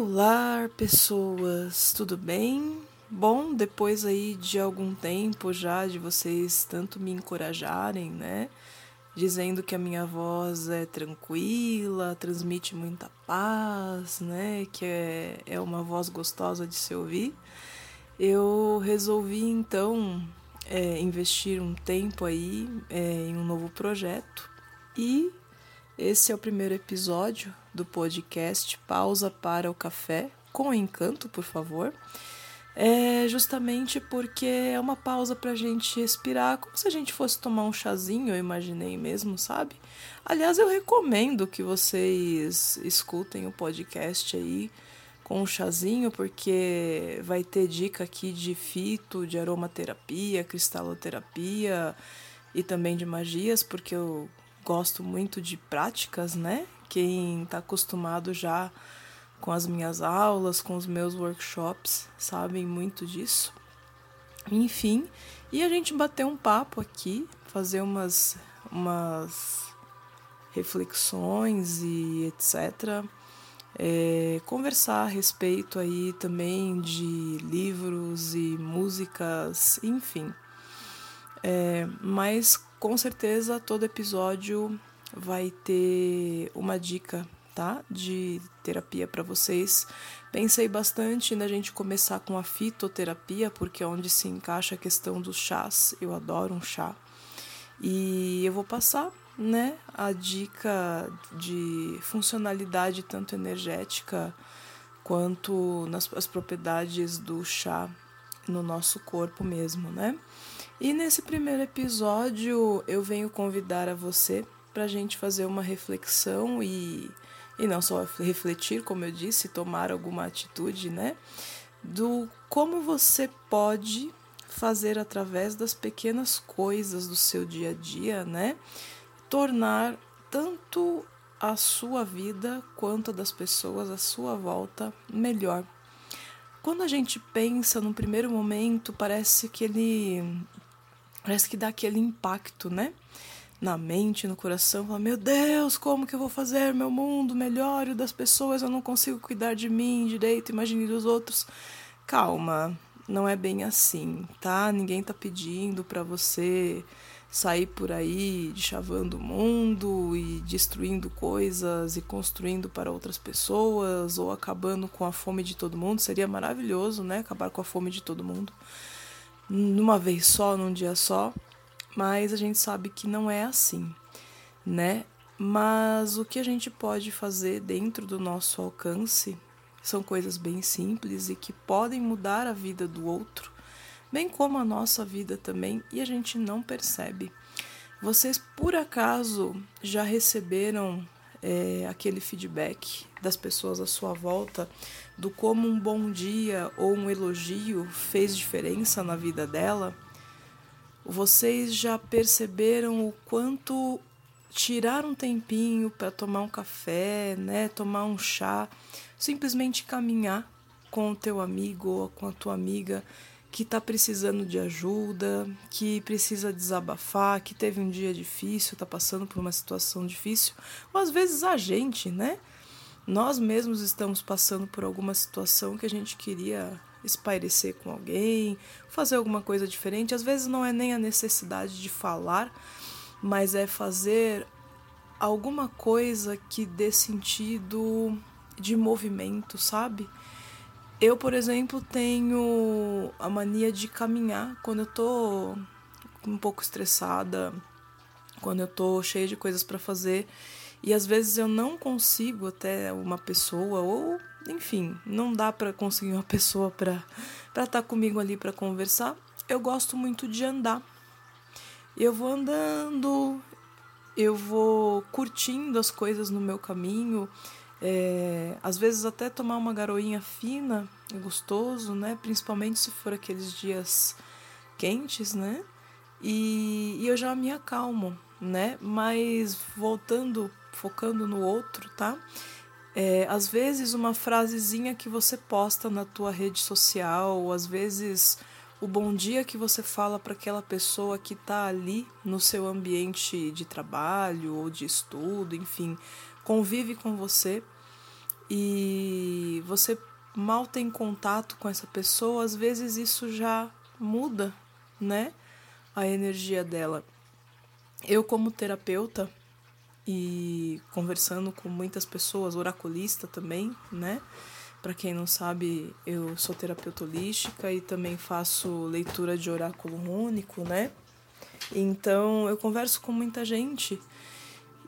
Olá, pessoas, tudo bem? Bom, depois aí de algum tempo já de vocês tanto me encorajarem, né? Dizendo que a minha voz é tranquila, transmite muita paz, né? Que é, é uma voz gostosa de se ouvir. Eu resolvi então é, investir um tempo aí é, em um novo projeto e esse é o primeiro episódio do podcast Pausa para o Café, com encanto, por favor. É justamente porque é uma pausa para a gente respirar, como se a gente fosse tomar um chazinho, eu imaginei mesmo, sabe? Aliás, eu recomendo que vocês escutem o podcast aí com um chazinho, porque vai ter dica aqui de fito, de aromaterapia, cristaloterapia e também de magias, porque eu gosto muito de práticas, né? Quem está acostumado já com as minhas aulas, com os meus workshops, sabem muito disso. Enfim, e a gente bater um papo aqui, fazer umas, umas reflexões e etc. É, conversar a respeito aí também de livros e músicas, enfim. É, mas com certeza todo episódio vai ter uma dica, tá? De terapia para vocês. Pensei bastante na gente começar com a fitoterapia, porque é onde se encaixa a questão dos chás. Eu adoro um chá. E eu vou passar, né, a dica de funcionalidade tanto energética quanto nas as propriedades do chá no nosso corpo mesmo, né? E nesse primeiro episódio eu venho convidar a você para a gente fazer uma reflexão e, e não só refletir, como eu disse, tomar alguma atitude, né? Do como você pode fazer através das pequenas coisas do seu dia a dia, né? Tornar tanto a sua vida quanto a das pessoas à sua volta melhor. Quando a gente pensa no primeiro momento, parece que ele parece que dá aquele impacto, né? Na mente, no coração, fala, meu Deus, como que eu vou fazer meu mundo melhor e das pessoas eu não consigo cuidar de mim direito, imagine dos outros. Calma, não é bem assim, tá? Ninguém tá pedindo para você sair por aí chavando o mundo e destruindo coisas e construindo para outras pessoas ou acabando com a fome de todo mundo. Seria maravilhoso, né? Acabar com a fome de todo mundo numa vez só, num dia só, mas a gente sabe que não é assim, né? Mas o que a gente pode fazer dentro do nosso alcance são coisas bem simples e que podem mudar a vida do outro, bem como a nossa vida também, e a gente não percebe. Vocês por acaso já receberam é, aquele feedback das pessoas à sua volta do como um bom dia ou um elogio fez diferença na vida dela, vocês já perceberam o quanto tirar um tempinho para tomar um café, né, tomar um chá, simplesmente caminhar com o teu amigo ou com a tua amiga que está precisando de ajuda, que precisa desabafar, que teve um dia difícil, está passando por uma situação difícil, ou às vezes a gente, né? Nós mesmos estamos passando por alguma situação que a gente queria espairecer com alguém, fazer alguma coisa diferente. Às vezes não é nem a necessidade de falar, mas é fazer alguma coisa que dê sentido de movimento, sabe? Eu, por exemplo, tenho a mania de caminhar quando eu tô um pouco estressada, quando eu tô cheia de coisas para fazer e às vezes eu não consigo até uma pessoa ou enfim, não dá para conseguir uma pessoa para para estar tá comigo ali para conversar. Eu gosto muito de andar. Eu vou andando, eu vou curtindo as coisas no meu caminho, é, às vezes até tomar uma garoinha fina é gostoso, né? Principalmente se for aqueles dias quentes, né? E, e eu já me acalmo, né? Mas voltando, focando no outro, tá? É, às vezes uma frasezinha que você posta na tua rede social, ou às vezes o bom dia que você fala para aquela pessoa que está ali no seu ambiente de trabalho ou de estudo, enfim, convive com você, e você mal tem contato com essa pessoa, às vezes isso já muda, né? A energia dela. Eu, como terapeuta e conversando com muitas pessoas, oraculista também, né? Para quem não sabe, eu sou terapeuta holística e também faço leitura de oráculo único, né? Então eu converso com muita gente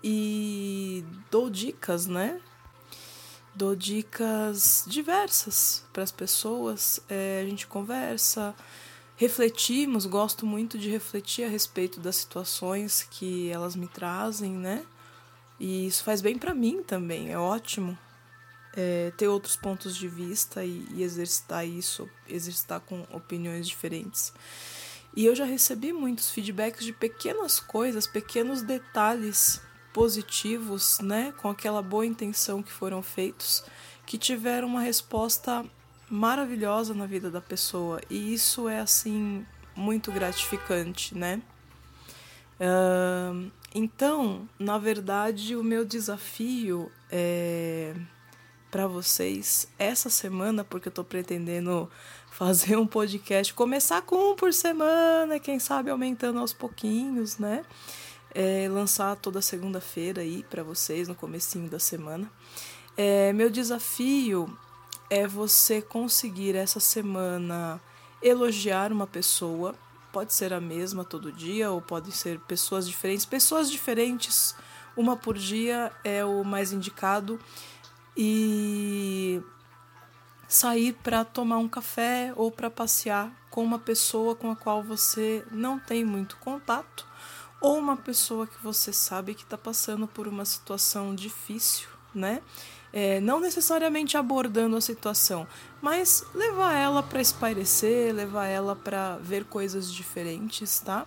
e dou dicas, né? Dou dicas diversas para as pessoas. É, a gente conversa, refletimos, gosto muito de refletir a respeito das situações que elas me trazem, né? E isso faz bem para mim também, é ótimo. É, ter outros pontos de vista e, e exercitar isso, exercitar com opiniões diferentes. E eu já recebi muitos feedbacks de pequenas coisas, pequenos detalhes positivos, né, com aquela boa intenção que foram feitos, que tiveram uma resposta maravilhosa na vida da pessoa. E isso é assim muito gratificante, né? Então, na verdade, o meu desafio é para vocês essa semana, porque eu estou pretendendo fazer um podcast, começar com um por semana, quem sabe aumentando aos pouquinhos, né? É, lançar toda segunda-feira aí para vocês no comecinho da semana. É, meu desafio é você conseguir essa semana elogiar uma pessoa, pode ser a mesma todo dia ou podem ser pessoas diferentes, pessoas diferentes, uma por dia é o mais indicado. E sair para tomar um café ou para passear com uma pessoa com a qual você não tem muito contato ou uma pessoa que você sabe que está passando por uma situação difícil, né? É, não necessariamente abordando a situação, mas levar ela para espairecer, levar ela para ver coisas diferentes, tá?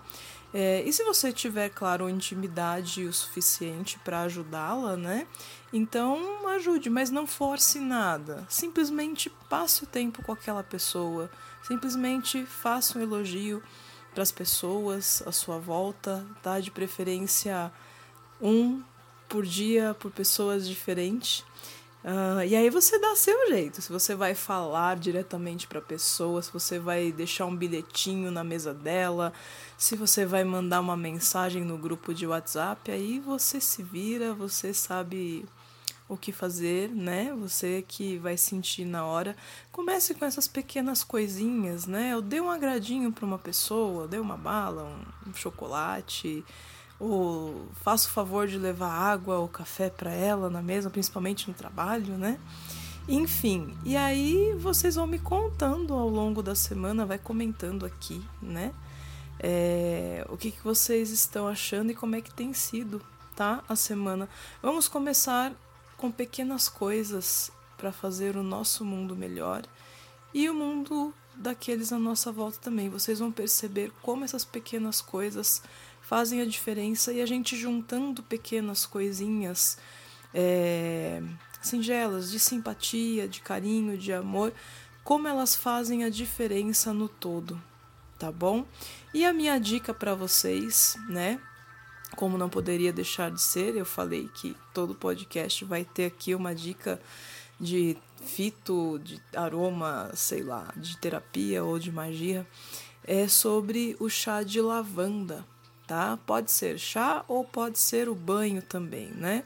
É, e se você tiver, claro, intimidade o suficiente para ajudá-la, né? Então ajude, mas não force nada. Simplesmente passe o tempo com aquela pessoa. Simplesmente faça um elogio para as pessoas à sua volta, tá? De preferência um por dia por pessoas diferentes. Uh, e aí você dá seu jeito. Se você vai falar diretamente para a pessoa, se você vai deixar um bilhetinho na mesa dela, se você vai mandar uma mensagem no grupo de WhatsApp, aí você se vira, você sabe o que fazer, né? Você que vai sentir na hora. Comece com essas pequenas coisinhas, né? Eu dei um agradinho para uma pessoa, dei uma bala, um chocolate ou faço o favor de levar água ou café para ela na mesa, principalmente no trabalho, né? Enfim, e aí vocês vão me contando ao longo da semana, vai comentando aqui, né? É, o que, que vocês estão achando e como é que tem sido, tá? A semana. Vamos começar com pequenas coisas para fazer o nosso mundo melhor e o mundo daqueles à nossa volta também. Vocês vão perceber como essas pequenas coisas fazem a diferença e a gente juntando pequenas coisinhas é, singelas de simpatia, de carinho, de amor, como elas fazem a diferença no todo, tá bom? E a minha dica para vocês, né? Como não poderia deixar de ser, eu falei que todo podcast vai ter aqui uma dica de fito, de aroma, sei lá, de terapia ou de magia, é sobre o chá de lavanda tá? Pode ser chá ou pode ser o banho também, né?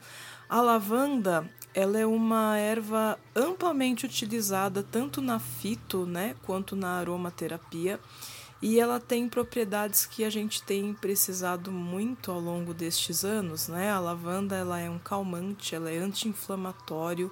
A lavanda, ela é uma erva amplamente utilizada tanto na fito, né, quanto na aromaterapia, e ela tem propriedades que a gente tem precisado muito ao longo destes anos, né? A lavanda, ela é um calmante, ela é anti-inflamatório,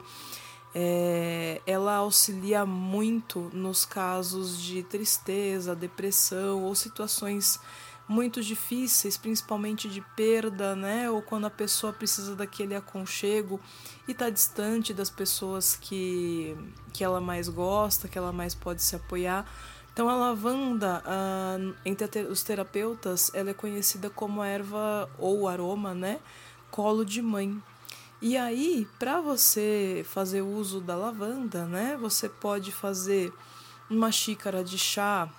é, ela auxilia muito nos casos de tristeza, depressão ou situações muito difíceis, principalmente de perda, né? Ou quando a pessoa precisa daquele aconchego e está distante das pessoas que, que ela mais gosta, que ela mais pode se apoiar. Então a lavanda, ah, entre os terapeutas, ela é conhecida como erva ou aroma, né? Colo de mãe. E aí, para você fazer uso da lavanda, né? Você pode fazer uma xícara de chá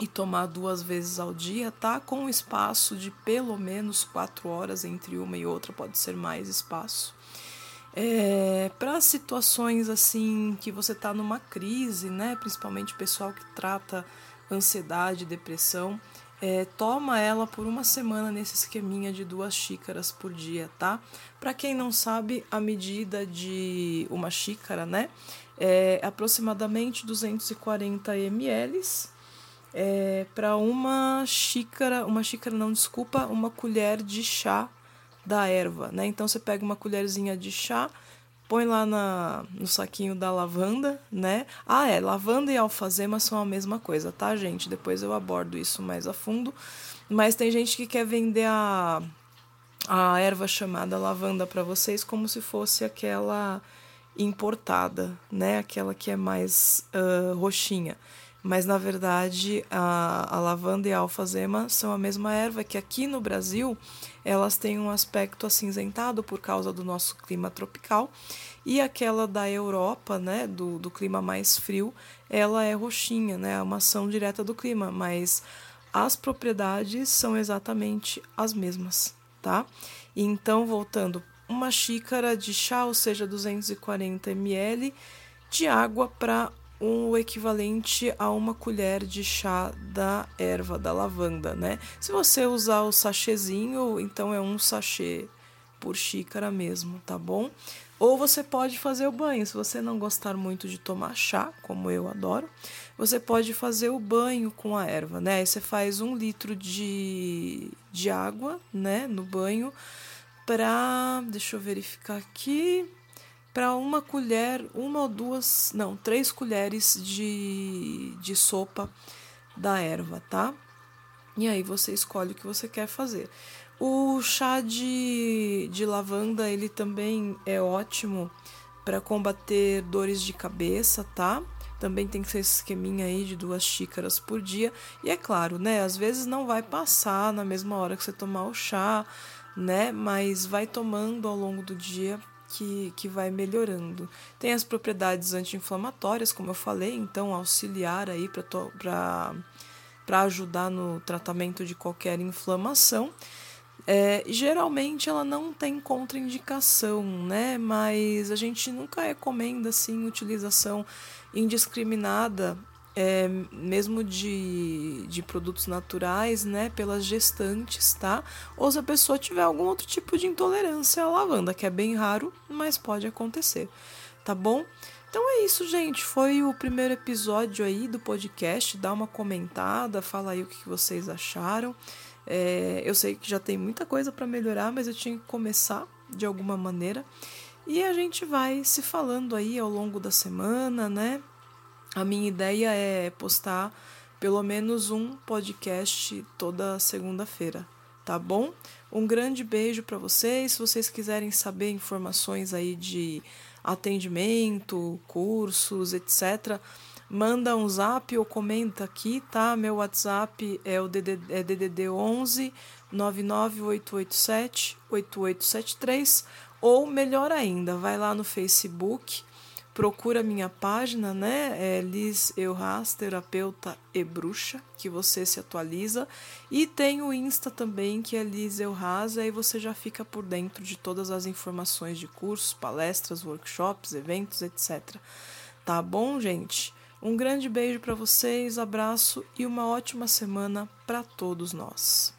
e tomar duas vezes ao dia, tá? Com um espaço de pelo menos quatro horas entre uma e outra, pode ser mais espaço. É, para situações assim que você está numa crise, né? Principalmente o pessoal que trata ansiedade, depressão, é, toma ela por uma semana nesse esqueminha de duas xícaras por dia, tá? Para quem não sabe, a medida de uma xícara, né? É aproximadamente 240 ml. É, para uma xícara, uma xícara não, desculpa, uma colher de chá da erva, né? Então você pega uma colherzinha de chá, põe lá na, no saquinho da lavanda, né? Ah, é, lavanda e alfazema são a mesma coisa, tá, gente? Depois eu abordo isso mais a fundo. Mas tem gente que quer vender a, a erva chamada lavanda para vocês como se fosse aquela importada, né? Aquela que é mais uh, roxinha mas na verdade a, a lavanda e a alfazema são a mesma erva que aqui no Brasil elas têm um aspecto acinzentado por causa do nosso clima tropical e aquela da Europa, né, do, do clima mais frio, ela é roxinha, né, é uma ação direta do clima, mas as propriedades são exatamente as mesmas, tá? Então, voltando, uma xícara de chá, ou seja, 240 ml de água para o equivalente a uma colher de chá da erva da lavanda, né? Se você usar o sachêzinho, então é um sachê por xícara mesmo, tá bom? Ou você pode fazer o banho. Se você não gostar muito de tomar chá, como eu adoro, você pode fazer o banho com a erva, né? Aí você faz um litro de, de água, né, no banho, para. Deixa eu verificar aqui para uma colher, uma ou duas, não, três colheres de, de sopa da erva, tá? E aí você escolhe o que você quer fazer. O chá de, de lavanda, ele também é ótimo para combater dores de cabeça, tá? Também tem que ser esse esqueminha aí de duas xícaras por dia. E é claro, né? Às vezes não vai passar na mesma hora que você tomar o chá, né? Mas vai tomando ao longo do dia que, que vai melhorando. Tem as propriedades anti-inflamatórias, como eu falei, então auxiliar aí para ajudar no tratamento de qualquer inflamação. É, geralmente ela não tem contraindicação, né? Mas a gente nunca recomenda assim utilização indiscriminada é, mesmo de, de produtos naturais, né, pelas gestantes, tá? Ou se a pessoa tiver algum outro tipo de intolerância à lavanda, que é bem raro, mas pode acontecer, tá bom? Então é isso, gente. Foi o primeiro episódio aí do podcast. Dá uma comentada, fala aí o que vocês acharam. É, eu sei que já tem muita coisa para melhorar, mas eu tinha que começar de alguma maneira. E a gente vai se falando aí ao longo da semana, né? A minha ideia é postar pelo menos um podcast toda segunda-feira, tá bom? Um grande beijo para vocês. Se vocês quiserem saber informações aí de atendimento, cursos, etc., manda um zap ou comenta aqui, tá? Meu WhatsApp é o DDD, é DDD 11 99887 8873 ou melhor ainda, vai lá no Facebook procura minha página, né? É Liz Euras, terapeuta e bruxa, que você se atualiza. E tem o Insta também, que é Liz Euras, aí você já fica por dentro de todas as informações de cursos, palestras, workshops, eventos, etc. Tá bom, gente? Um grande beijo para vocês, abraço e uma ótima semana para todos nós.